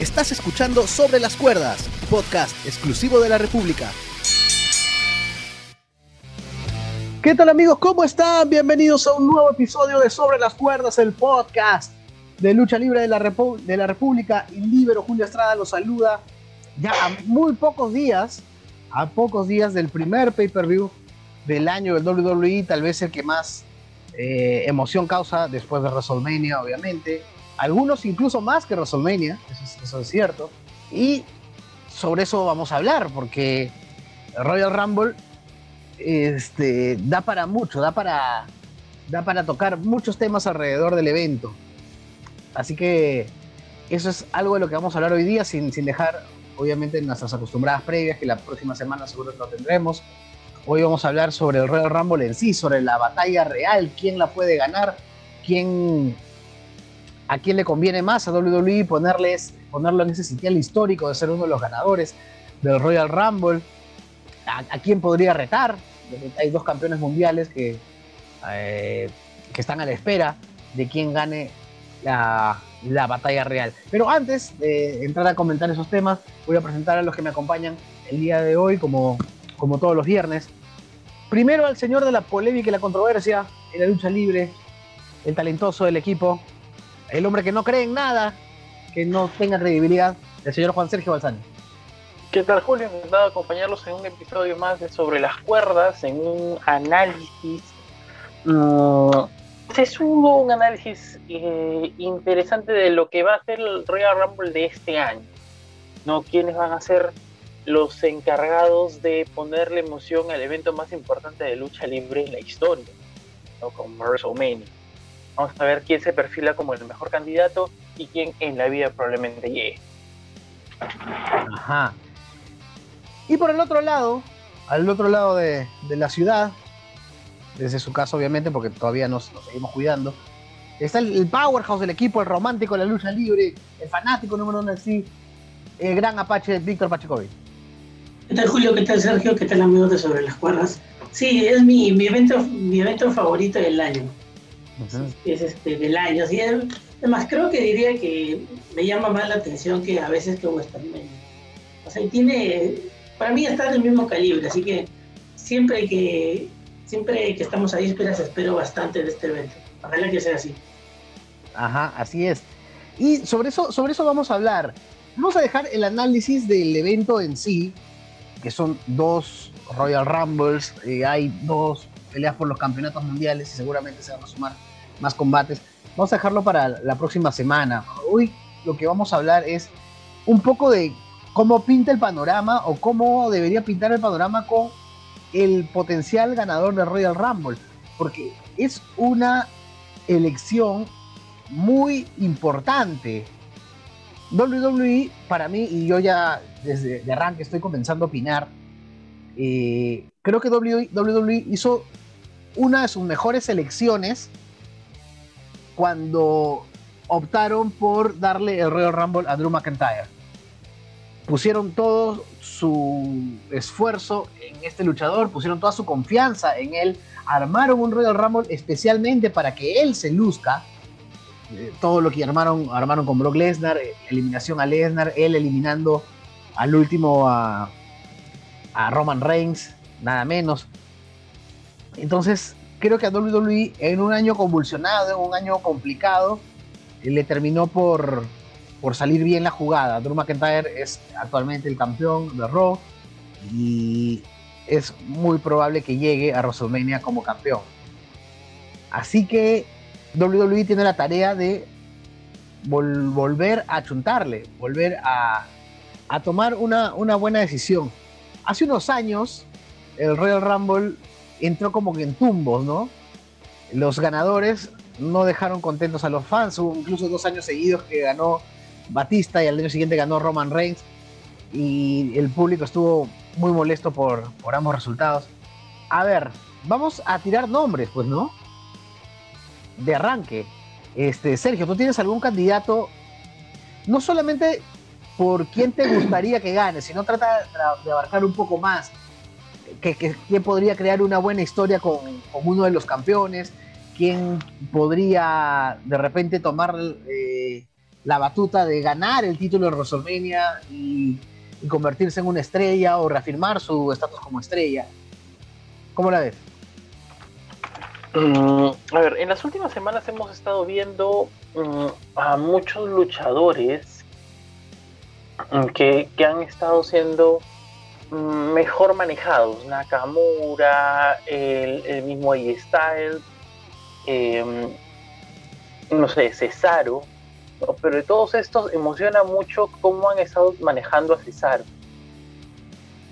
Estás escuchando Sobre las Cuerdas, podcast exclusivo de la República. ¿Qué tal amigos? ¿Cómo están? Bienvenidos a un nuevo episodio de Sobre las Cuerdas, el podcast de lucha libre de la, de la República. Y Libero Julio Estrada los saluda ya a muy pocos días, a pocos días del primer pay-per-view del año del WWE, tal vez el que más eh, emoción causa después de WrestleMania, obviamente algunos incluso más que WrestleMania, eso es, cierto. Y sobre eso vamos a hablar, porque Royal Rumble este, da para mucho, da para, da para tocar muchos temas alrededor del evento. Así que eso es algo de lo que vamos a hablar hoy día, sin, sin dejar, obviamente, nuestras acostumbradas previas, que la próxima semana seguro lo tendremos. Hoy vamos a hablar sobre el Royal Rumble en sí, sobre la batalla real, quién la puede ganar, quién a quién le conviene más a WWE ponerles, ponerlo en ese sitial histórico de ser uno de los ganadores del Royal Rumble, a, quién podría retar. Hay dos campeones mundiales que, eh, que están a la espera de quién gane la, la, batalla real. Pero antes de entrar a comentar esos temas, voy a presentar a los que me acompañan el día de hoy, como, como todos los viernes. Primero al señor de la polémica y la controversia en la lucha libre, el talentoso del equipo, el hombre que no cree en nada, que no tenga credibilidad, el señor Juan Sergio Balsani. ¿Qué tal, Julio? Encantado de acompañarlos en un episodio más de Sobre las Cuerdas, en un análisis. Mm, es un, análisis eh, interesante de lo que va a ser el Royal Rumble de este año. ¿no? ¿Quiénes van a ser los encargados de ponerle emoción al evento más importante de lucha libre en la historia? ¿no? Como WrestleMania. Vamos a ver quién se perfila como el mejor candidato y quién en la vida probablemente llegue. Ajá. Y por el otro lado, al otro lado de, la ciudad, desde su casa obviamente, porque todavía nos, seguimos cuidando, está el, powerhouse del equipo, el romántico de la lucha libre, el fanático número uno así, el gran Apache Víctor Pachecovi. ¿Qué tal Julio? ¿Qué tal Sergio? ¿Qué tal amigos de Sobre las Cuerdas? Sí, es mi, mi, evento, mi evento favorito del año es este, del año. Así además, creo que diría que me llama más la atención que a veces que WrestleMania. O sea, tiene, para mí está del mismo calibre, así que siempre que siempre que estamos a vísperas espero bastante de este evento. Ojalá que sea así. Ajá, así es. Y sobre eso, sobre eso vamos a hablar. Vamos a dejar el análisis del evento en sí, que son dos Royal Rumbles, eh, hay dos peleas por los campeonatos mundiales y seguramente se van a sumar más combates. Vamos a dejarlo para la próxima semana. Hoy lo que vamos a hablar es un poco de cómo pinta el panorama o cómo debería pintar el panorama con el potencial ganador de Royal Rumble. Porque es una elección muy importante. WWE, para mí, y yo ya desde de arranque estoy comenzando a opinar, eh, creo que WWE hizo una de sus mejores elecciones cuando optaron por darle el Royal Rumble a Drew McIntyre. Pusieron todo su esfuerzo en este luchador, pusieron toda su confianza en él, armaron un Royal Rumble especialmente para que él se luzca. Eh, todo lo que armaron, armaron con Brock Lesnar, eh, eliminación a Lesnar, él eliminando al último a, a Roman Reigns, nada menos. Entonces, creo que a WWE en un año convulsionado, en un año complicado, eh, le terminó por, por salir bien la jugada. Drew McIntyre es actualmente el campeón de Raw y es muy probable que llegue a WrestleMania como campeón. Así que WWE tiene la tarea de volver a chuntarle, volver a, a tomar una, una buena decisión. Hace unos años, el Royal Rumble entró como que en tumbos, ¿no? Los ganadores no dejaron contentos a los fans, hubo incluso dos años seguidos que ganó Batista y al año siguiente ganó Roman Reigns y el público estuvo muy molesto por, ambos resultados. A ver, vamos a tirar nombres, pues, ¿no? De arranque. Este, Sergio, ¿tú tienes algún candidato? No solamente por quién te gustaría que gane, sino trata de abarcar un poco más que, quién podría crear una buena historia con, uno de los campeones, quién podría de repente tomar eh, la batuta de ganar el título de WrestleMania y, convertirse en una estrella o reafirmar su estatus como estrella. ¿Cómo la ves? Mm, a ver, en las últimas semanas hemos estado viendo mm, a muchos luchadores mm, que, han estado siendo mejor manejados. Nakamura, el, el mismo AJ Styles, em, no sé, Cesaro. Pero de todos estos emociona mucho cómo han estado manejando a Cesaro.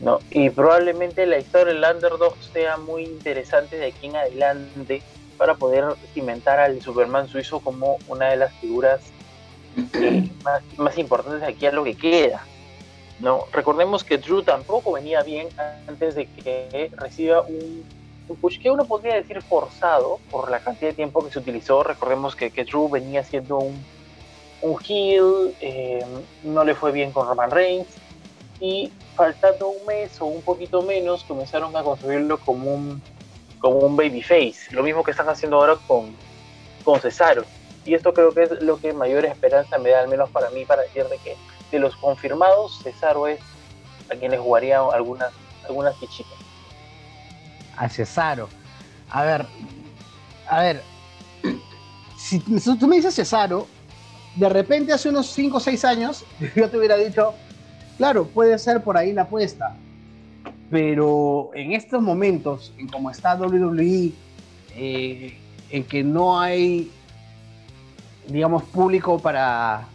¿no? Y probablemente la historia del underdog sea muy interesante de aquí en adelante para poder cimentar al Superman suizo como una de las figuras eh, más, importantes de aquí a lo que queda. ¿No? Recordemos que Drew tampoco venía bien antes de que reciba un, push que uno podría decir forzado por la cantidad de tiempo que se utilizó. Recordemos que, que Drew venía siendo un, un heel, eh, no le fue bien con Roman Reigns y faltando un mes o un poquito menos comenzaron a construirlo como un, como un babyface, lo mismo que están haciendo ahora con, con Cesaro. Y esto creo que es lo que mayor esperanza me da, al menos para mí, para decir de que de los confirmados, Cesaro es a quienes jugaría algunas, algunas fichitas. A Cesaro. A ver, a ver, si tú me dices Cesaro, de repente hace unos 5 o 6 años, yo te hubiera dicho, Claro, puede ser por ahí la apuesta, pero en estos momentos, en como está WWE, eh, en que no hay, digamos, público para,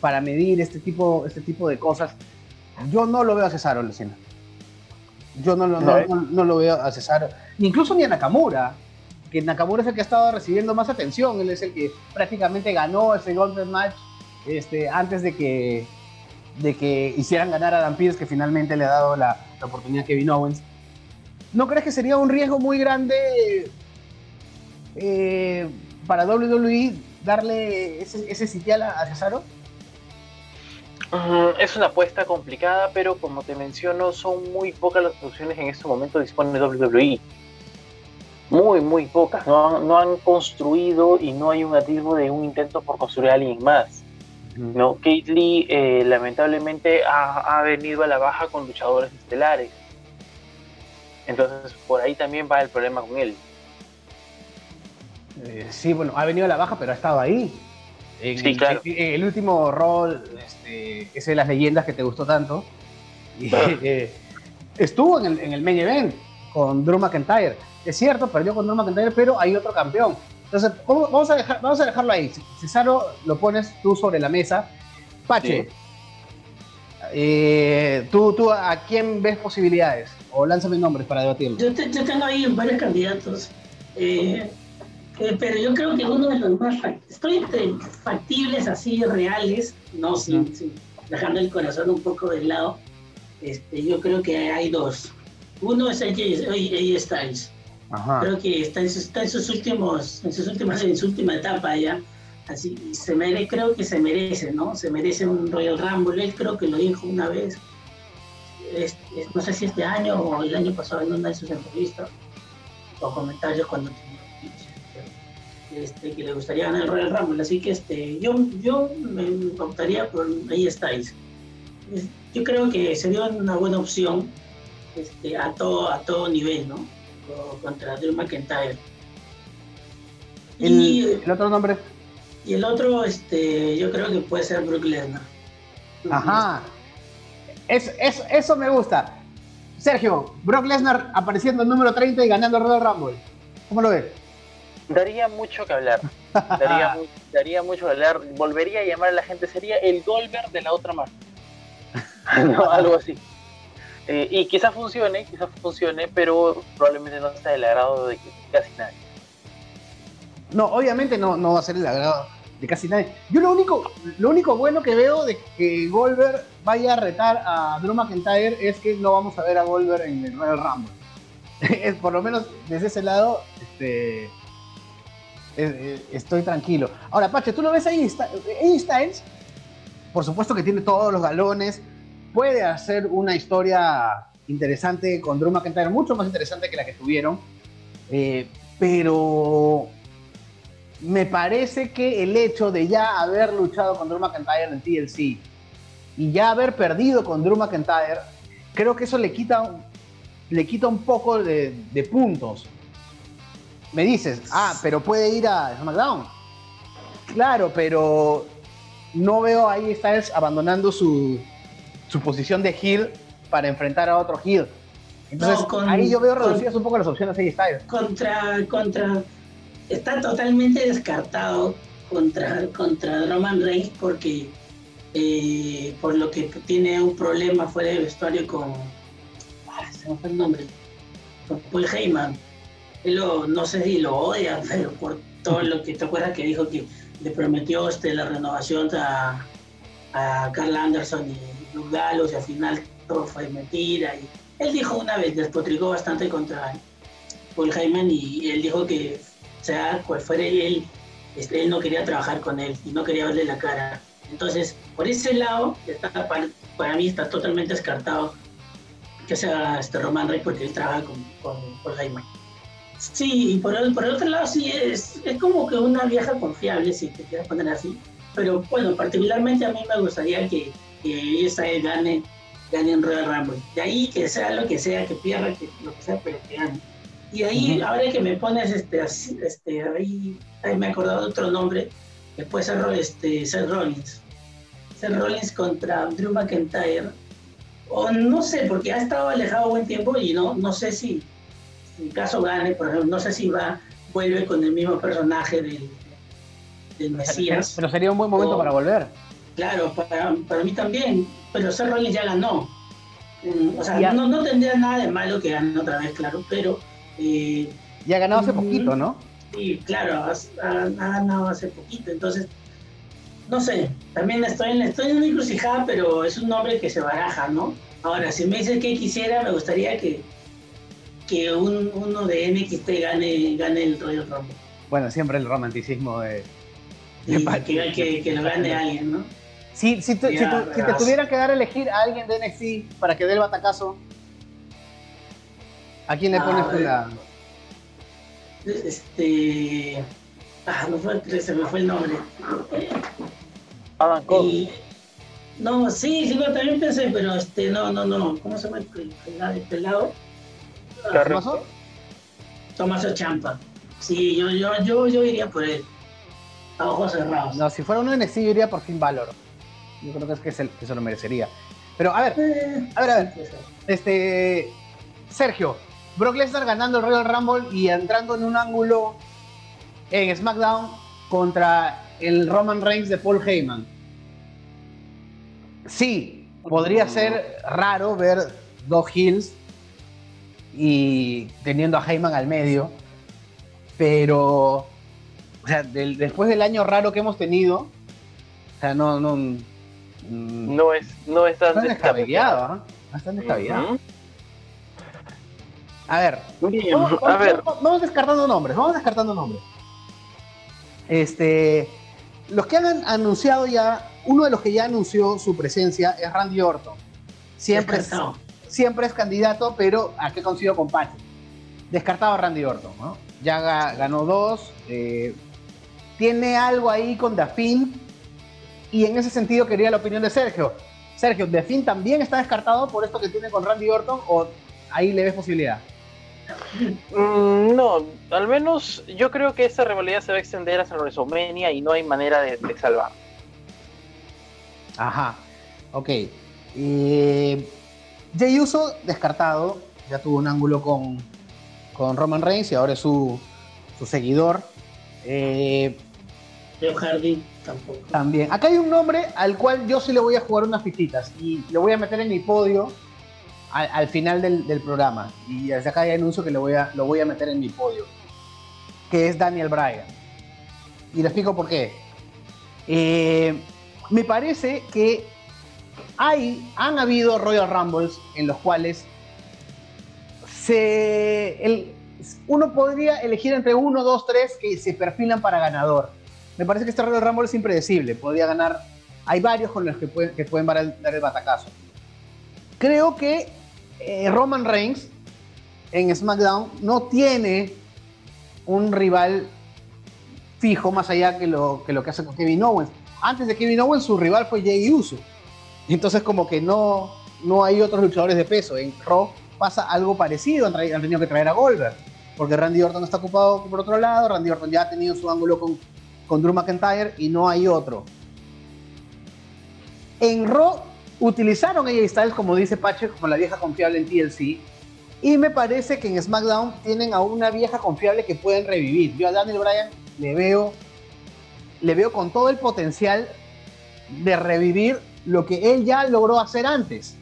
para medir este tipo, este tipo de cosas, yo no lo veo a Cesaro, Lucina. Yo no, no, no, lo veo a Cesaro, incluso ni a Nakamura, que Nakamura es el que ha estado recibiendo más atención, él es el que prácticamente ganó ese Golden Match este, antes de que de que hicieran ganar a Dan Pierce, que finalmente le ha dado la, oportunidad a Kevin Owens. ¿No crees que sería un riesgo muy grande eh, para WWE darle ese, ese sitial a, Cesaro? Es una apuesta complicada, pero como te menciono, son muy pocas las opciones en este momento dispone WWE. Muy, muy pocas. No han, no han construido y no hay un atisbo de un intento por construir a alguien más. ¿no? Kate Lee eh, lamentablemente ha, venido a la baja con luchadores estelares. Entonces por ahí también va el problema con él. Eh, sí, bueno, ha venido a la baja, pero ha estado ahí. Sí, claro. el último rol, este, ese de las leyendas que te gustó tanto, eh, estuvo en el, en el main event con Drew McIntyre. Es cierto, perdió con Drew McIntyre, pero hay otro campeón. Entonces, vamos a, dejar, vamos a dejarlo ahí. Cesaro lo pones tú sobre la mesa. Pache, eh, ¿tú, ¿tú a quién ves posibilidades? O lánzame nombres para debatirlo. Yo, tengo ahí varios candidatos. Eh, eh, pero yo creo que uno de los más estoy factibles, así reales, no sin, dejando el corazón un poco de lado. Este, yo creo que hay dos. Uno es AJ Styles. Creo que está en, sus, en sus últimos, en sus últimas, en su última etapa ya. Así, se mere, creo que se merece, ¿no? Se merece un Royal Rumble. Él creo que lo dijo una vez, no sé si este año o el año pasado en una de sus entrevistas o comentarios cuando este, que le gustaría ganar el Royal Rumble. Así que este, yo, yo me optaría por ahí estáis. Yo creo que sería una buena opción este, a, todo, a todo nivel, ¿no? contra Drew McIntyre. y, ¿El otro nombre? Y el otro, este, yo creo que puede ser Brook Lesnar. Ajá. Es, eso me gusta. Sergio, Brock Lesnar apareciendo en número 30 y ganando el Royal Rumble. ¿Cómo lo ves? Daría mucho que hablar. Daría, daría, mucho que hablar. Volvería a llamar a la gente. Sería el Goldberg de la otra mano. algo así. Eh, y quizás funcione, quizás funcione, pero probablemente no sea del agrado de casi nadie. No, obviamente no, no va a ser el agrado de casi nadie. Yo lo único, lo único bueno que veo de que Goldberg vaya a retar a Drew McIntyre es que no vamos a ver a Goldberg en el Royal Rumble. es, por lo menos desde ese lado, este, estoy tranquilo. Ahora, Pache, ¿tú lo ves ahí? Ahí Styles, por supuesto que tiene todos los galones, puede hacer una historia interesante con Drew McIntyre, mucho más interesante que la que tuvieron. Eh, pero me parece que el hecho de ya haber luchado con Drew McIntyre en TLC y ya haber perdido con Drew McIntyre, creo que eso le quita, le quita un poco de, puntos. Me dices, ah, pero puede ir a SmackDown. Claro, pero no veo ahí Styles abandonando su, su posición de heel para enfrentar a otro heel. Entonces, ahí yo veo reducidas un poco las opciones de Styles. Contra, contra, está totalmente descartado contra, contra Roman Reigns porque eh, por lo que tiene un problema fuera de vestuario con, ah, se me fue el nombre, con Paul Heyman. Lo, no sé si lo odia, pero por todo lo que te acuerdas que dijo que le prometió este, la renovación a, a Carl Anderson y Luke Gallows y al final todo fue mentira. Y él dijo una vez, despotricó bastante contra Paul Heyman y él dijo que sea cual fuera él, este, él no quería trabajar con él y no quería verle la cara. Entonces, por ese lado, para, mí está totalmente descartado que sea este Roman Reigns porque él trabaja con, con Paul Heyman. Sí, y por el, por el otro lado sí es, es como que una vieja confiable, si te quieres poner así. Pero bueno, particularmente a mí me gustaría que, que esa gane, gane en Royal Rumble. De ahí que sea lo que sea, que pierda, que lo que sea, pero que gane. Y ahí, ahora que me pones este, este ahí, ahí, me he acordado de otro nombre, que puede ser este, Seth Rollins. Seth Rollins contra Drew McIntyre. O no sé, porque ha estado alejado buen tiempo y no, no sé si, en caso gane, por ejemplo, no sé si va, vuelve con el mismo personaje del, del Mesías. Pero sería un buen momento para volver. Claro, para, para, mí también, pero Seth Rollins ya ganó. Mm, o sea, no, no tendría nada de malo que gane otra vez, claro, pero y ha ganado hace poquito, ¿no? Sí, claro, ha, ganado hace poquito. Entonces, no sé, también estoy en, estoy en una encrucijada, pero es un nombre que se baraja, ¿no? Ahora, si me dices que quisiera, me gustaría que, que un, uno de NXT gane, gane el Royal Rumble. Bueno, siempre el romanticismo de... que, que, lo gane alguien, ¿no? Si, si, te tuviera que dar a elegir a alguien de NXT para que dé el batacazo, ¿A quién le pones tú la...? Este... Ah, no fue, se me fue el nombre. Adam Cole. No, sí, sí, yo también pensé, pero este, no, no, no. ¿Cómo se llama el pelado? ¿Tomaso? Tomaso Champa. Sí, yo, yo, yo, yo iría por él. A ojos cerrados. No, si fuera uno en yo iría por Finn Valor. Yo creo que es que, es el, que se lo merecería. Pero a ver, eh, a ver, a ver. Este. Sergio, Brock Lesnar ganando el Royal Rumble y entrando en un ángulo en SmackDown contra el Roman Reigns de Paul Heyman. Sí, podría ser raro ver dos heels y teniendo a Heyman al medio, pero o sea, después del año raro que hemos tenido, o sea, no, no, no es, no es tan descabellado, ¿eh? No es tan descabellado. A ver, vamos, descartando nombres, vamos descartando nombres. Este, los que han anunciado ya, uno de los que ya anunció su presencia es Randy Orton. Siempre es, siempre es candidato, pero ¿a qué consigo con Descartado a Randy Orton, ¿no? Ya ganó dos. Eh, tiene algo ahí con Dafin. Y en ese sentido quería la opinión de Sergio. Sergio, ¿Dafin también está descartado por esto que tiene con Randy Orton o ahí le ves posibilidad? Mm, no, al menos yo creo que esta rivalidad se va a extender hasta WrestleMania y no hay manera de, salvar. Ajá, ok. Eh, Jay Uso descartado, ya tuvo un ángulo con, con Roman Reigns y ahora es su, su seguidor. Eh, Hardy tampoco. También. Acá hay un nombre al cual yo sí le voy a jugar unas fichitas y lo voy a meter en mi podio al, final del, programa. Y desde acá hay anuncio que lo voy, a, lo voy a meter en mi podio. Que es Daniel Bryan. Y le explico por qué. Eh, me parece que hay, han habido Royal Rumbles en los cuales se, uno podría elegir entre uno, dos, tres que se perfilan para ganador. Me parece que este Royal Rumble es impredecible. Podría ganar. Hay varios con los que pueden, dar el batacazo. Creo que eh, Roman Reigns en SmackDown no tiene un rival fijo más allá que lo que, lo que hace con Kevin Owens. Antes de Kevin Owens, su rival fue Jay Uso. Entonces, como que no, no hay otros luchadores de peso. En Raw pasa algo parecido, han, tenido que traer a Goldberg, porque Randy Orton está ocupado por otro lado, Randy Orton ya ha tenido su ángulo con, Drew McIntyre y no hay otro. En Raw utilizaron AJ Styles, como dice Pache, como la vieja confiable en TLC, y me parece que en SmackDown tienen a una vieja confiable que pueden revivir. Yo a Daniel Bryan le veo, le veo con todo el potencial de revivir lo que él ya logró hacer antes.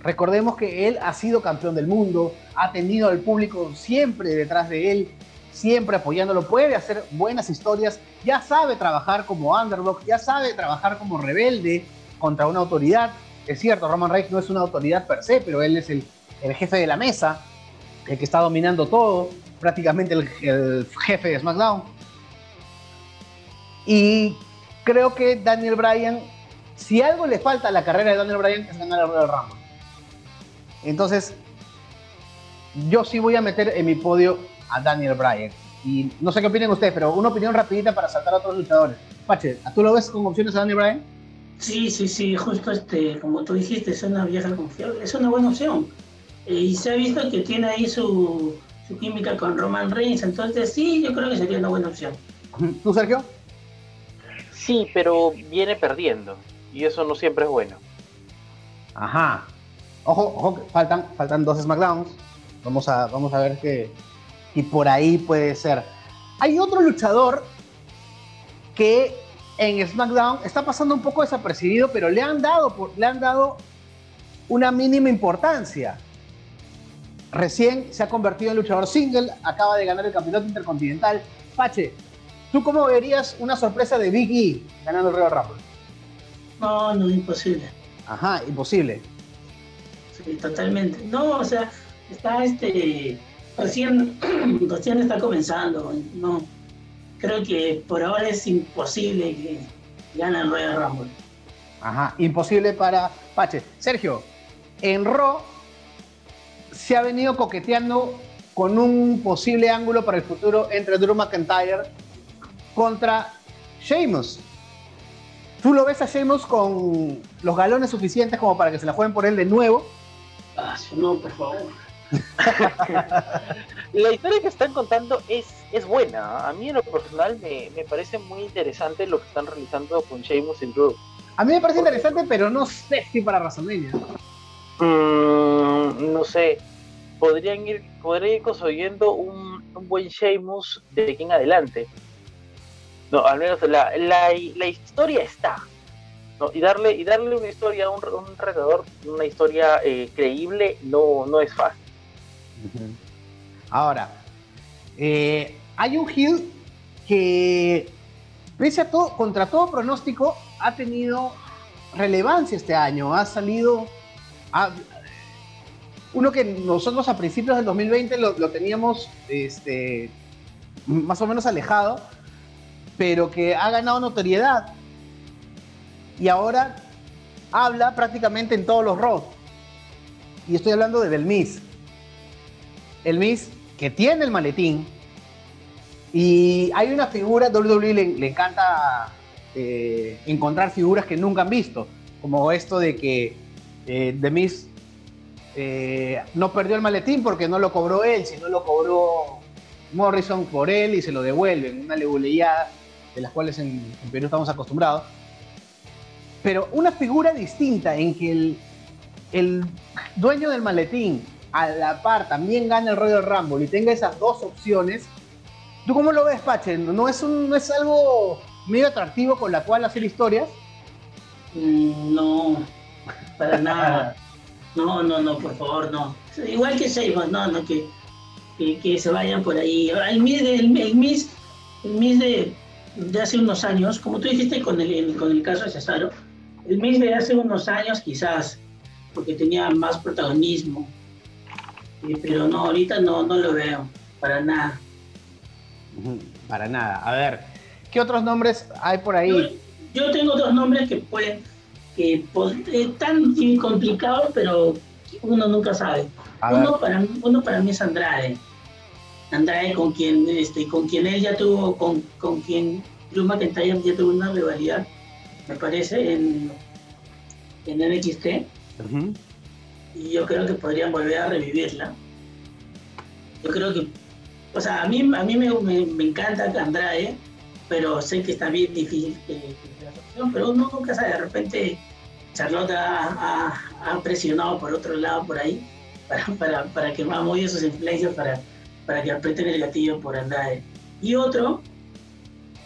Recordemos que él ha sido campeón del mundo, ha tenido al público siempre detrás de él, siempre apoyándolo, puede hacer buenas historias, ya sabe trabajar como underdog, ya sabe trabajar como rebelde contra una autoridad. Es cierto, Roman Reigns no es una autoridad per se, pero él es el el jefe de la mesa, el que está dominando todo, prácticamente el, jefe de SmackDown. Y creo que Daniel Bryan, si algo le falta a la carrera de Daniel Bryan es ganar el Royal Rumble. Entonces, yo sí voy a meter en mi podio a Daniel Bryan. Y no sé qué opinan ustedes, pero una opinión rapidita para saltar a otros luchadores. Pache, ¿tú lo ves con opciones a Daniel Bryan? Sí, sí, sí, justo este, como tú dijiste, es una vieja confiable, es una buena opción. Eh, y se ha visto que tiene ahí su, química con Roman Reigns, entonces sí, yo creo que sería una buena opción. ¿Tú, Sergio? Sí, pero viene perdiendo y eso no siempre es bueno. Ajá. Ojo, ojo, faltan, faltan dos SmackDowns. Vamos a, vamos a ver qué. Y por ahí puede ser. Hay otro luchador que en SmackDown está pasando un poco desapercibido, pero le han dado, le han dado una mínima importancia recién se ha convertido en luchador single, acaba de ganar el campeonato intercontinental. Pache, ¿tú cómo verías una sorpresa de Big E ganando el Royal Rumble? No, no, imposible. Ajá, imposible. Sí, totalmente. No, o sea, está este. Recién, recién está comenzando. No. Creo que por ahora es imposible que gane el Royal Rumble. Ajá, imposible para Pache. Sergio, en Raw se ha venido coqueteando con un posible ángulo para el futuro entre Drew McIntyre contra Sheamus. ¿Tú lo ves a Sheamus con los galones suficientes como para que se la jueguen por él de nuevo? Ah, no, por favor. la historia que están contando es, es buena. A mí en lo personal me, parece muy interesante lo que están realizando con Sheamus y Drew. A mí me parece interesante, pero no sé si para WrestleMania. Mm, no sé, podrían ir, podrían ir consiguiendo un, buen Sheamus de aquí en adelante. No, al menos la, la, historia está. Y, darle, y darle una historia a un, un retador, una historia eh, creíble, no, no es fácil. Ahora, eh, hay un Hill que, pese a todo, contra todo pronóstico, ha tenido relevancia este año. Ha salido, uno que nosotros a principios del 2020 lo, teníamos este, más o menos alejado, pero que ha ganado notoriedad. Y ahora habla prácticamente en todos los rock. Y estoy hablando de Belmis. El Miss que tiene el maletín. Y hay una figura, WWE le, le encanta eh, encontrar figuras que nunca han visto. Como esto de que eh, The Miss eh, no perdió el maletín porque no lo cobró él, sino lo cobró Morrison por él y se lo devuelven. Una leguleada de las cuales en, Perú estamos acostumbrados. Pero una figura distinta en que el, el dueño del maletín a la par también gana el Royal Rumble y tenga esas dos opciones, ¿tú cómo lo ves, Pache? ¿No es, un, no es algo medio atractivo con la cual hacer historias? Mm, no, para nada. No, no, no, por favor, no. Igual que Seymour, no, no, que, que, se vayan por ahí. El Miss, el, el de, de, hace unos años, como tú dijiste con el, con el caso de Cesaro, el Miss de hace unos años quizás, porque tenía más protagonismo. pero no, ahorita no, no lo veo, para nada. Para nada. A ver, ¿qué otros nombres hay por ahí? yo tengo dos nombres que pueden que es tan complicado, pero uno nunca sabe. Uno para, uno para mí es Andrade. Andrade con quien, este, con quien él ya tuvo, con, con quien Drew McIntyre ya tuvo una rivalidad, me parece, en, en NXT. Y yo creo que podrían volver a revivirla. Yo creo que, o sea, a mí, a mí me, me, encanta Andrade, pero sé que está bien difícil que, que la opción, pero uno nunca sabe, de repente Charlotte ha, ha, presionado por otro lado por ahí para, para, para que muy sus influencias para, para que aprieten el gatillo por Andrade. Y otro,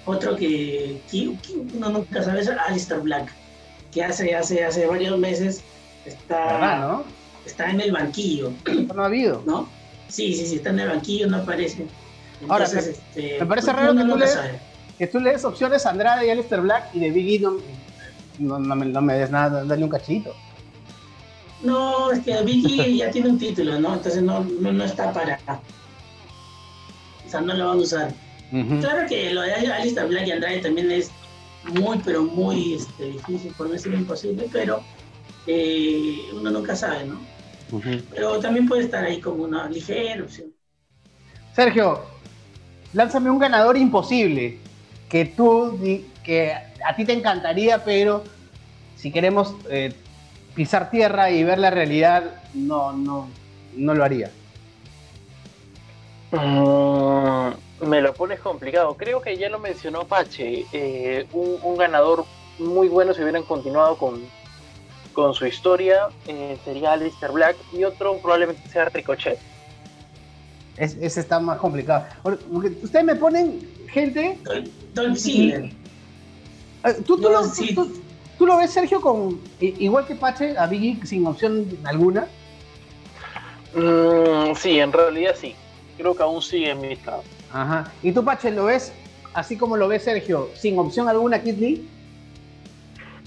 otro que, uno nunca sabe es Alistair Black, que hace, hace, hace varios meses está, está en el banquillo. No ha habido. ¿No? Sí, sí, sí, está en el banquillo, no aparece. Ahora, me, este, me parece raro que tú, lees, que tú, lees, opciones Andrade y Alistair Black y de Biggie no, no, no, me, no me des nada, dale un cachito. No, es que Vicky ya tiene un título, ¿no? Entonces no, no, está para. O sea, no lo van a usar. Claro que lo de Alistair Black y Andrade también es muy, pero muy este, difícil, por no decir imposible, pero eh, uno nunca sabe, ¿no? Pero también puede estar ahí como una ligera opción. Sergio, lánzame un ganador imposible que tú, que a ti te encantaría, pero si queremos eh, pisar tierra y ver la realidad, no, no, no lo haría. Mm, me lo pones complicado. Creo que ya lo mencionó Pache. Eh, un, ganador muy bueno si hubieran continuado con, con su historia eh, sería Alistair Black y otro probablemente sea Ricochet. ese está más complicado. ustedes me ponen gente. Don ¿Tú, tú, lo, ves, Sergio, con igual que Pache, a Biggie sin opción alguna? Mm, sí, en realidad sí. Creo que aún sigue en mi estado. Ajá. ¿Y tú, Pache, lo ves así como lo ves Sergio, sin opción alguna, Kid Lee?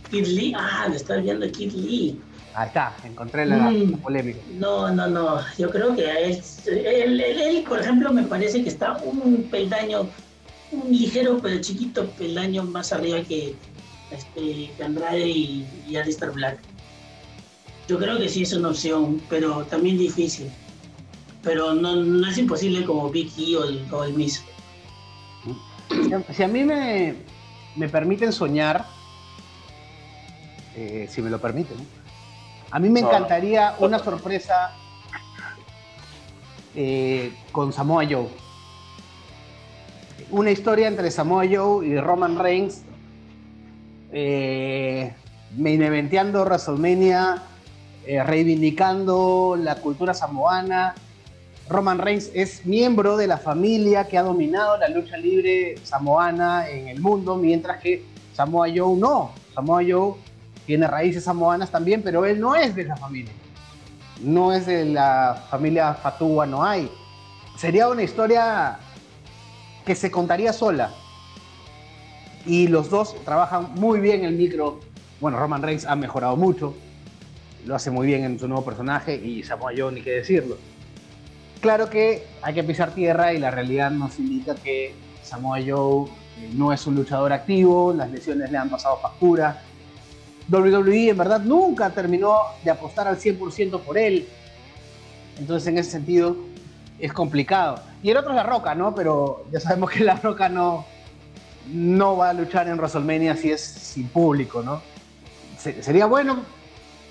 Kid Lee, ah, le estás viendo a Kid Lee. Ahí está, encontré la, mm. polémica. No, no, no. Yo creo que él, él, por ejemplo, me parece que está un peldaño un ligero pero chiquito peldaño más arriba que, este, Andrade y, y Alistair Black. Yo creo que sí es una opción, pero también difícil. Pero no, es imposible como Vicky o el, o el Miz. Si a mí me, me permiten soñar, eh, si me lo permiten, a mí me encantaría una sorpresa eh, con Samoa Joe una historia entre Samoa Joe y Roman Reigns, eh, eventeando WrestleMania, eh, reivindicando la cultura samoana. Roman Reigns es miembro de la familia que ha dominado la lucha libre samoana en el mundo, mientras que Samoa Joe no. Samoa Joe tiene raíces samoanas también, pero él no es de la familia. No es de la familia Fatua, no hay. Sería una historia que se contaría sola. Y los dos trabajan muy bien el micro. Bueno, Roman Reigns ha mejorado mucho, lo hace muy bien en su nuevo personaje y Samoa Joe ni qué decirlo. Claro que hay que pisar tierra y la realidad nos indica que Samoa Joe eh, no es un luchador activo, las lesiones le han pasado factura. WWE en verdad nunca terminó de apostar al 100% por él. Entonces en ese sentido es complicado. Y el otro es La Roca, ¿no? Pero ya sabemos que La Roca no, no va a luchar en WrestleMania si es sin público, ¿no? sería bueno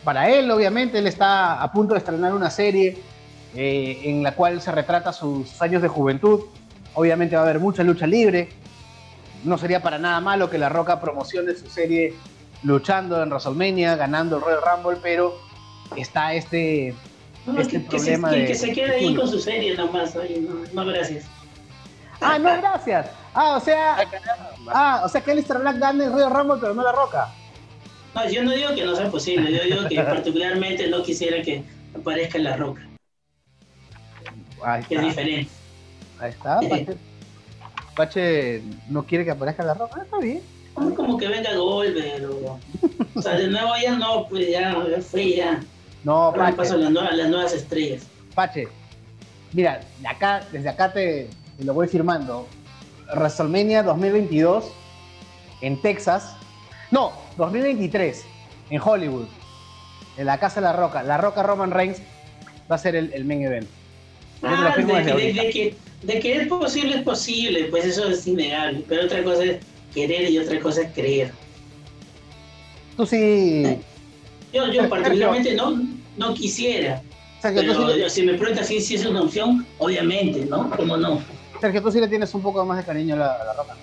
para él, obviamente. Él está a punto de estrenar una serie eh, en la cual se retrata sus años de juventud. Obviamente va a haber mucha lucha libre. No sería para nada malo que La Roca promocione su serie luchando en WrestleMania, ganando el Royal Rumble, pero está este no, este que, problema se, que, se quede ahí con su serie nomás, no, gracias. Ah, no, gracias. Ah, o sea, ah, o sea que Alistair Black gane el Río Rumble, pero no la Roca. No, yo no digo que no sea posible, yo digo que particularmente no quisiera que aparezca en la Roca. Ahí está. Que es diferente. Ahí está, Pache. Pache no quiere que aparezca la Roca, ah, está bien. Como que venga Goldberg o... o sea, de nuevo ya no, pues ya, ya fue ya. No, Pache. Paso las, nuevas, las nuevas estrellas. Pache, mira, acá, desde acá te, lo voy firmando. WrestleMania 2022 en Texas. No, 2023 en Hollywood. En la Casa de la Roca. La Roca Roman Reigns va a ser el, main event. Ah, de, que, de que es posible, es posible, pues eso es innegable. Pero otra cosa es querer y otra cosa es creer. Tú sí. Yo, yo particularmente no, no quisiera. pero si me preguntas si, si, es una opción, obviamente, ¿no? ¿Cómo no? Sergio, tú sí le tienes un poco más de cariño a la, roca.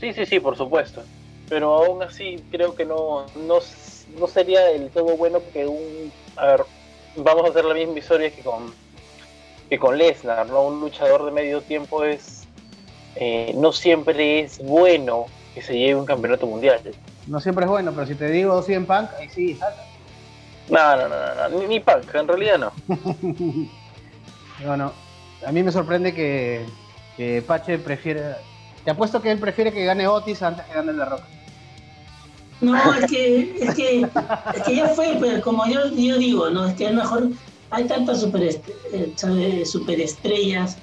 Sí, sí, sí, por supuesto. Pero aún así creo que no, no, no sería del todo bueno que un... A ver, vamos a hacer la misma historia que con que con Lesnar, ¿no? Un luchador de medio tiempo es eh, no siempre es bueno que se lleve un campeonato mundial. No siempre es bueno, pero si te digo 100 Punk, ahí sí, salta. No, no, no, no, ni, Punk, en realidad no. bueno, a mí me sorprende que, que Pache prefiere. Te apuesto que él prefiere que gane Otis antes que gane La Roca. No, es que, es que, es que ya fue, pero como yo, yo digo, no, es que es mejor hay tantas eh, superestrellas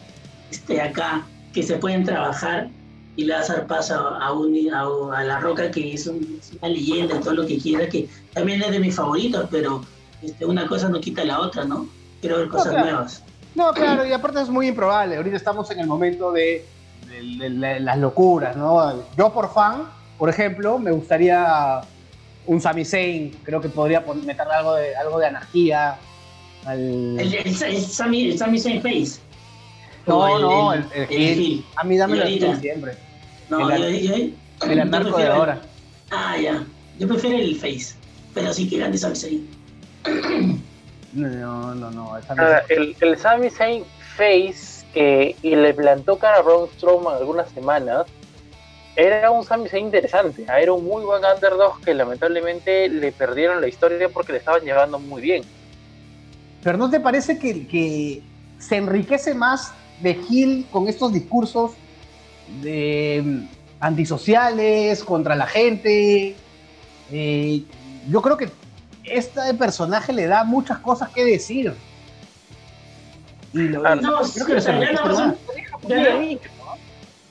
este, acá que se pueden trabajar y le vas a un, a, La Roca, que es, una leyenda, todo lo que quiera, que también es de mis favoritos, pero este, una cosa no quita la otra, ¿no? Quiero ver cosas nuevas. No, claro, y aparte es muy improbable. Ahorita estamos en el momento de, las locuras, ¿no? Yo por fan, por ejemplo, me gustaría un Sami Zayn, creo que podría meterle algo de, algo de anarquía, el, el, Sammy, Zayn Face. No, no, el, el, A mí dame la siempre. No, el, el anarco de ahora. Ah, ya. Yo prefiero el Face. Pero sí que grande Sami Zayn. No, no, no. El, el Sami Zayn Face que y le plantó cara a Braun Strowman algunas semanas era un Sami Zayn interesante. Era un muy buen underdog que lamentablemente le perdieron la historia porque le estaban llevando muy bien. Pero ¿no te parece que, se enriquece más de Gil con estos discursos de mm, antisociales contra la gente? Eh, yo creo que este personaje le da muchas cosas que decir. no, creo que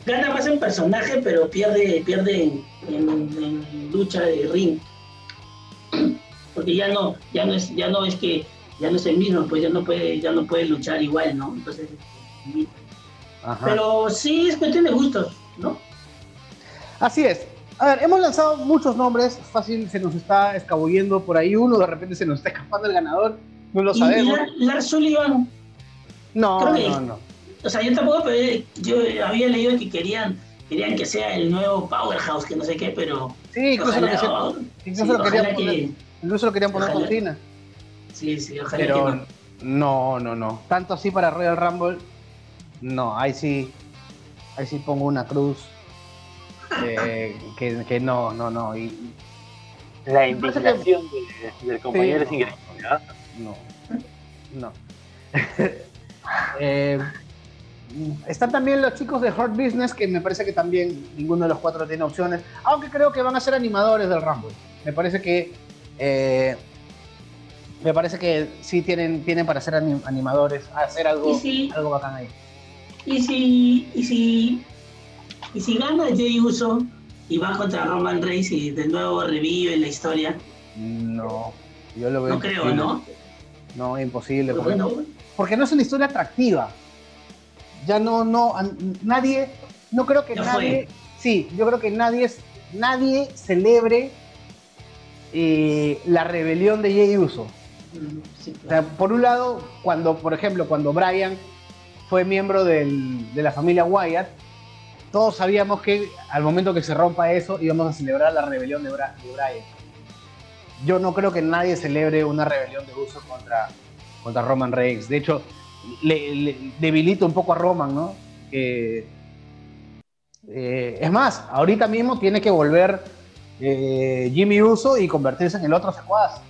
gana, más en, personaje, pero pierde, pierde en, lucha de ring. Porque ya no, ya no es, ya no es que ya no es el mismo, pues ya no puede, ya no puede luchar igual, ¿no? Entonces, pero sí es cuestión de gustos, ¿no? Así es. A ver, hemos lanzado muchos nombres, fácil se nos está escabullendo por ahí uno, de repente se nos está escapando el ganador, no lo sabemos. ¿Y Lars Sullivan? No, no, no. O sea, yo tampoco, pero yo había leído que querían querían que sea el nuevo Powerhouse, que no sé qué, pero... Sí, incluso, lo, que incluso lo, querían poner, incluso lo querían poner con Tina. Sí, sí, ojalá Pero no. no, no, Tanto así para Royal Rumble, no, ahí sí, ahí sí pongo una cruz. Eh, que, no, no, no. Y, la indignación del compañero es increíble. No, no. Eh, están también los chicos de Hard Business, que me parece que también ninguno de los cuatro tiene opciones, aunque creo que van a ser animadores del Rumble. Me parece que eh, me parece que sí tienen, tienen para ser animadores, hacer algo, algo bacán ahí. Y si, y si, y si gana Jay Uso y va contra Roman Reigns y de nuevo revive la historia. No, yo lo veo. No creo, ¿no? No, imposible. Porque, no, porque no es una historia atractiva. Ya no, no, nadie, no creo que nadie, sí, yo creo que nadie, nadie celebre eh, la rebelión de Jay Uso por un lado, cuando, por ejemplo, cuando Brian fue miembro de la familia Wyatt, todos sabíamos que al momento que se rompa eso íbamos a celebrar la rebelión de, Brian. Yo no creo que nadie celebre una rebelión de uso contra, contra Roman Reigns. De hecho, le, debilita un poco a Roman, ¿no? Eh, es más, ahorita mismo tiene que volver eh, Jimmy Uso y convertirse en el otro secuaz.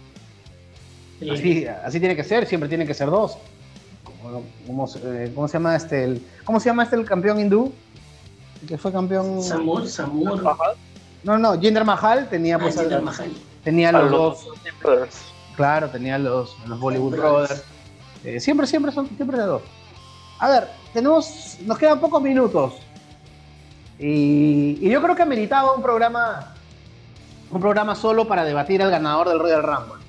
Así, tiene que ser, siempre tiene que ser dos. ¿Cómo, eh, se llama este el, ¿Cómo se llama este el campeón hindú? que fue campeón. Samur, Samur. No, no, Jinder Mahal tenía pues, ah, Mahal. tenía los, dos. Claro, tenía los, los Bollywood Brothers. Eh, siempre, siempre son, siempre de dos. A ver, tenemos, nos quedan pocos minutos. Y, y yo creo que meritaba un programa, un programa solo para debatir al ganador del Royal Rumble.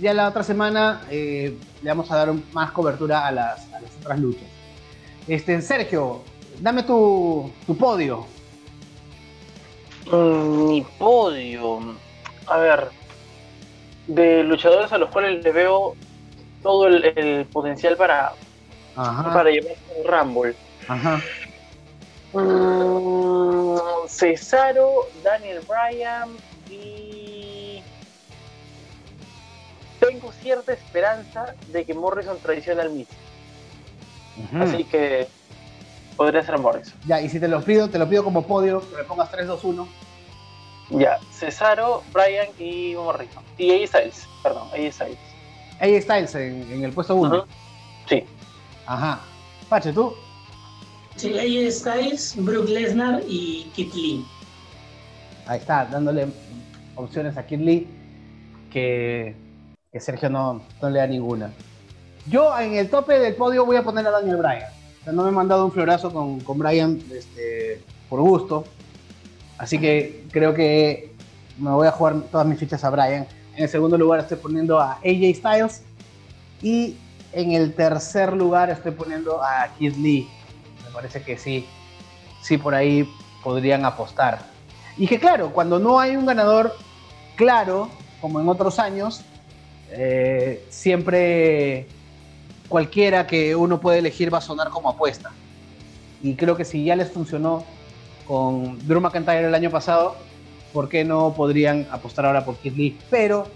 Ya la otra semana eh, le vamos a dar más cobertura a las, otras luchas. Este, Sergio, dame tu, podio. Mm, mi podio. A ver, de luchadores a los cuales le veo todo el, potencial para, para llevarse un Rumble. Ajá. Mm, Cesaro, Daniel Bryan tengo cierta esperanza de que Morrison traicione al mismo. Así que podría ser Morrison. Ya, y si te lo pido, te lo pido como podio, que me pongas 3, 2, 1. Ya, Cesaro, Bryan y Morrison. Y AJ Styles, perdón, AJ Styles. AJ Styles en, el puesto 1. Sí. Ajá. Pache, ¿tú? Sí, AJ Styles, Brook Lesnar y Kit Lee. Ahí está, dándole opciones a Kit Lee que, que Sergio no, no, le da ninguna. Yo en el tope del podio voy a poner a Daniel Bryan. O sea, no me he mandado un florazo con, con Bryan este, por gusto. Así que creo que me voy a jugar todas mis fichas a Bryan. En el segundo lugar estoy poniendo a AJ Styles. Y en el tercer lugar estoy poniendo a Kid Lee. Me parece que sí, sí por ahí podrían apostar. Y que claro, cuando no hay un ganador claro, como en otros años, eh, siempre cualquiera que uno puede elegir va a sonar como apuesta. Y creo que si ya les funcionó con Drew McIntyre el año pasado, ¿por qué no podrían apostar ahora por Kid Lee? Pero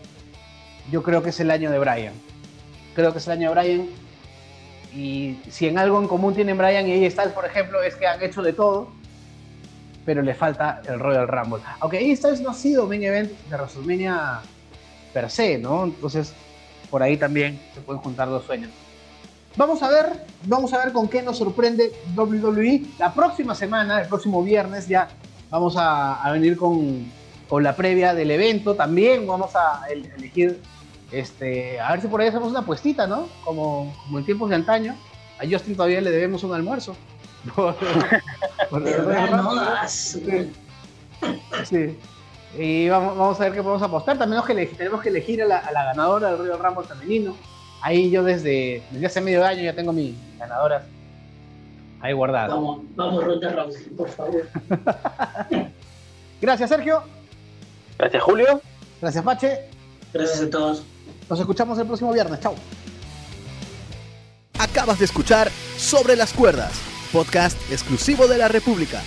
yo creo que es el año de Brian. Creo que es el año de Brian. Y si en algo en común tienen Brian y AJ Styles, por ejemplo, es que han hecho de todo, pero le falta el Royal Rumble. Aunque Styles no ha sido main event de WrestleMania per se, ¿no? Entonces, por ahí también se pueden juntar dos sueños. Vamos a ver, vamos a ver con qué nos sorprende WWE. La próxima semana, el próximo viernes, ya vamos a, venir con, la previa del evento. También vamos a elegir, este, a ver si por ahí hacemos una puestita, ¿no? Como, en tiempos de antaño. A Justin todavía le debemos un almuerzo. sí. Y vamos, vamos, a ver qué podemos apostar. También tenemos que elegir, a, la, ganadora del Río Rumble femenino. Ahí yo desde, desde hace medio año ya tengo mis ganadoras ahí guardadas. Vamos, vamos Ronda por favor. Gracias, Sergio. Gracias, Julio. Gracias, Pache. Gracias a todos. Nos escuchamos el próximo viernes. Chao. Acabas de escuchar Sobre las Cuerdas, podcast exclusivo de la República.